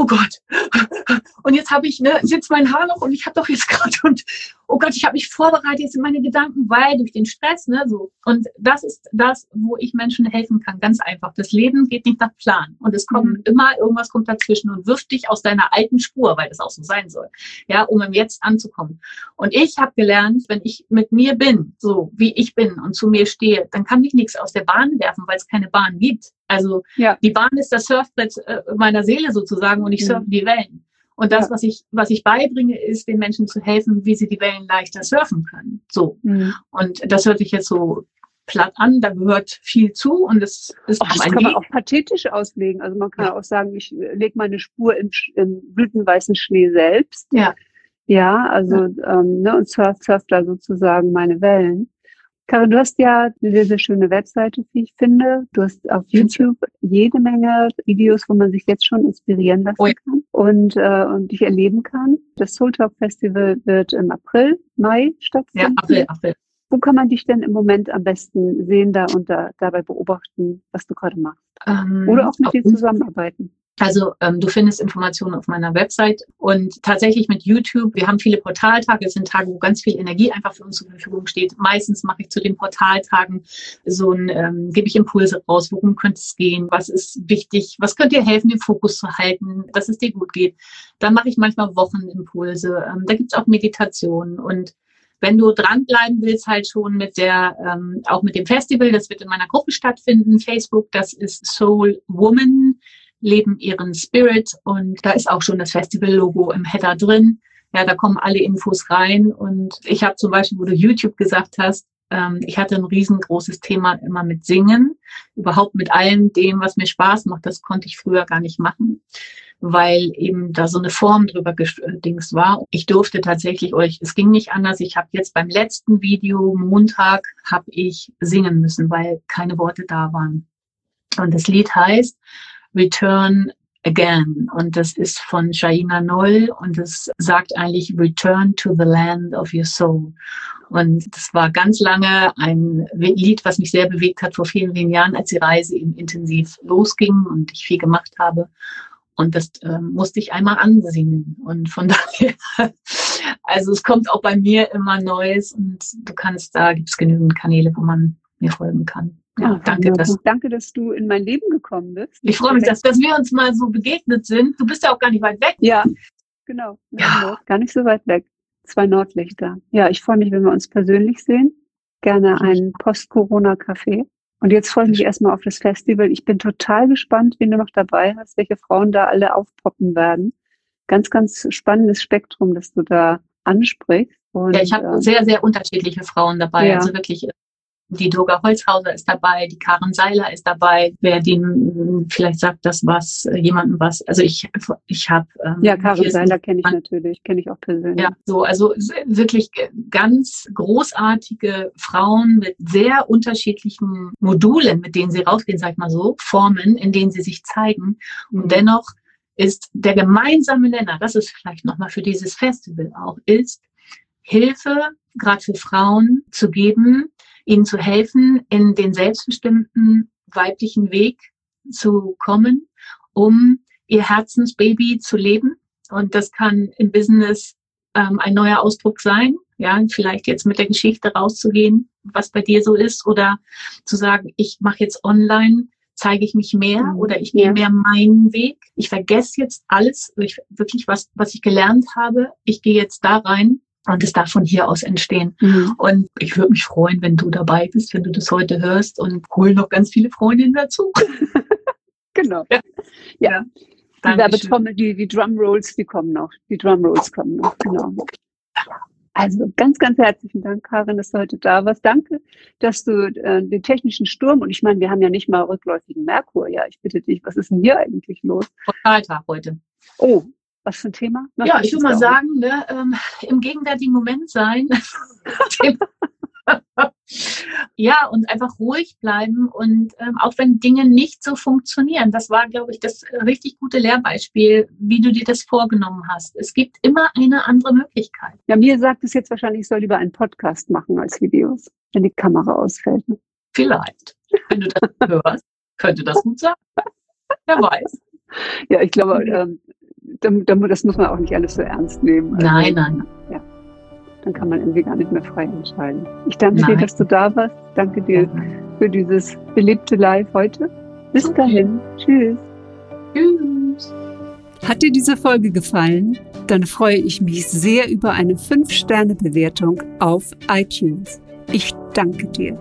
[SPEAKER 2] oh Gott, (laughs) und jetzt habe ich, ne, sitzt mein Haar noch und ich habe doch jetzt (laughs) gerade und oh Gott, ich habe mich vorbereitet, jetzt sind meine Gedanken, weil durch den Stress, ne, so. Und das ist das, wo ich Menschen helfen kann, ganz einfach. Das Leben geht nicht nach Plan und es kommt mhm. immer, irgendwas kommt dazwischen und wirft dich aus deiner alten Spur, weil das auch so sein soll, ja, um im Jetzt anzukommen. Und ich habe gelernt, wenn ich mit mir bin, so wie ich bin und zu mir stehe, dann kann mich nichts aus der Bahn werfen, weil es keine Bahn gibt. Also ja. die Bahn ist das Surfbrett äh, meiner Seele sozusagen und ich surfe mhm. die Wellen. Und das, ja. was ich, was ich beibringe, ist, den Menschen zu helfen, wie sie die Wellen leichter surfen können. So. Mhm. Und das hört sich jetzt so platt an, da gehört viel zu und es ist
[SPEAKER 1] oh, das kann man auch pathetisch auslegen. Also man kann ja. auch sagen, ich lege meine Spur im, im blütenweißen Schnee selbst. Ja. Ja, also ja. Ähm, ne, und surf, surf da sozusagen meine Wellen. Karin, du hast ja eine sehr, sehr schöne Webseite, wie ich finde. Du hast auf YouTube jede Menge Videos, wo man sich jetzt schon inspirieren lassen oh ja. kann und, äh, und dich erleben kann. Das Soul Talk Festival wird im April, Mai stattfinden. Ja, April, April. Wo kann man dich denn im Moment am besten sehen da und da, dabei beobachten, was du gerade machst? Ähm, Oder auch mit dir zusammenarbeiten?
[SPEAKER 2] Also ähm, du findest Informationen auf meiner Website und tatsächlich mit YouTube. Wir haben viele Portaltage. Es sind Tage, wo ganz viel Energie einfach für uns zur Verfügung steht. Meistens mache ich zu den Portaltagen so ein, ähm, gebe ich Impulse raus. Worum könnte es gehen? Was ist wichtig? Was könnte dir helfen, den Fokus zu halten, dass es dir gut geht? Dann mache ich manchmal Wochenimpulse. Ähm, da gibt es auch Meditationen und wenn du dranbleiben willst, halt schon mit der, ähm, auch mit dem Festival, das wird in meiner Gruppe stattfinden, Facebook, das ist Soul Woman leben ihren Spirit und da ist auch schon das Festival-Logo im Header drin. Ja, da kommen alle Infos rein und ich habe zum Beispiel, wo du YouTube gesagt hast, ähm, ich hatte ein riesengroßes Thema immer mit Singen, überhaupt mit allem dem, was mir Spaß macht. Das konnte ich früher gar nicht machen, weil eben da so eine Form drüber gedings war. Ich durfte tatsächlich euch, es ging nicht anders. Ich habe jetzt beim letzten Video Montag habe ich singen müssen, weil keine Worte da waren. Und das Lied heißt Return Again. Und das ist von Shaina Noll und es sagt eigentlich Return to the Land of Your Soul. Und das war ganz lange ein Lied, was mich sehr bewegt hat vor vielen, vielen Jahren, als die Reise eben intensiv losging und ich viel gemacht habe. Und das äh, musste ich einmal ansingen. Und von (laughs) daher, also es kommt auch bei mir immer Neues und du kannst, da gibt es genügend Kanäle, wo man mir folgen kann.
[SPEAKER 1] Ja, danke, dass, danke, dass du in mein Leben gekommen bist.
[SPEAKER 2] Ich freue mich, dass, dass wir uns mal so begegnet sind. Du bist ja auch gar nicht weit weg.
[SPEAKER 1] Ja, genau. Ja. Gar nicht so weit weg. Zwei Nordlichter. Ja, ich freue mich, wenn wir uns persönlich sehen. Gerne ein Post-Corona-Café. Und jetzt freue ich mich erstmal auf das Festival. Ich bin total gespannt, wen du noch dabei hast, welche Frauen da alle aufpoppen werden. Ganz, ganz spannendes Spektrum, das du da ansprichst.
[SPEAKER 2] Und, ja, ich habe äh, sehr, sehr unterschiedliche Frauen dabei. Ja. Also wirklich die Durga Holzhauser ist dabei, die Karen Seiler ist dabei. Wer den vielleicht sagt das was, äh, jemandem was. Also ich, ich habe.
[SPEAKER 1] Ähm, ja, Karen Seiler kenne ich natürlich, kenne ich auch persönlich.
[SPEAKER 2] Ja, so also wirklich ganz großartige Frauen mit sehr unterschiedlichen Modulen, mit denen sie rausgehen, sag ich mal so, Formen, in denen sie sich zeigen. Und mhm. dennoch ist der gemeinsame Nenner, das ist vielleicht nochmal für dieses Festival auch, ist Hilfe, gerade für Frauen zu geben, ihnen zu helfen, in den selbstbestimmten weiblichen Weg zu kommen, um ihr Herzensbaby zu leben. Und das kann im Business ähm, ein neuer Ausdruck sein, ja, vielleicht jetzt mit der Geschichte rauszugehen, was bei dir so ist, oder zu sagen, ich mache jetzt online, zeige ich mich mehr mhm. oder ich gehe ja. mehr meinen Weg. Ich vergesse jetzt alles, ich, wirklich was, was ich gelernt habe. Ich gehe jetzt da rein und es darf von hier aus entstehen. Mhm. Und ich würde mich freuen, wenn du dabei bist, wenn du das heute hörst und hol noch ganz viele Freundinnen dazu. (laughs)
[SPEAKER 1] genau. Ja. ja. Die Werbetrommel, die, die Drumrolls, die kommen noch. Die Drumrolls kommen noch, genau. Also ganz, ganz herzlichen Dank, Karin, dass du heute da warst. Danke, dass du äh, den technischen Sturm, und ich meine, wir haben ja nicht mal rückläufigen Merkur, ja, ich bitte dich, was ist denn hier eigentlich los?
[SPEAKER 2] Portaltag heute.
[SPEAKER 1] Oh, was für ein Thema?
[SPEAKER 2] Was ja, ich würde mal sagen, ne, ähm, im gegenwärtigen Moment sein. (laughs) ja, und einfach ruhig bleiben und ähm, auch wenn Dinge nicht so funktionieren, das war, glaube ich, das richtig gute Lehrbeispiel, wie du dir das vorgenommen hast. Es gibt immer eine andere Möglichkeit.
[SPEAKER 1] Ja, mir sagt es jetzt wahrscheinlich, ich soll lieber einen Podcast machen als Videos, wenn die Kamera ausfällt. Ne?
[SPEAKER 2] Vielleicht. Wenn du das (laughs) hörst, könnte das gut sein. Wer weiß.
[SPEAKER 1] Ja, ich glaube, ähm, das muss man auch nicht alles so ernst nehmen.
[SPEAKER 2] Also, nein, nein.
[SPEAKER 1] Ja, dann kann man irgendwie gar nicht mehr frei entscheiden. Ich danke nein. dir, dass du da warst. Danke dir für dieses belebte Live heute. Bis okay. dahin. Tschüss.
[SPEAKER 2] Tschüss.
[SPEAKER 1] Hat dir diese Folge gefallen? Dann freue ich mich sehr über eine 5-Sterne-Bewertung auf iTunes. Ich danke dir.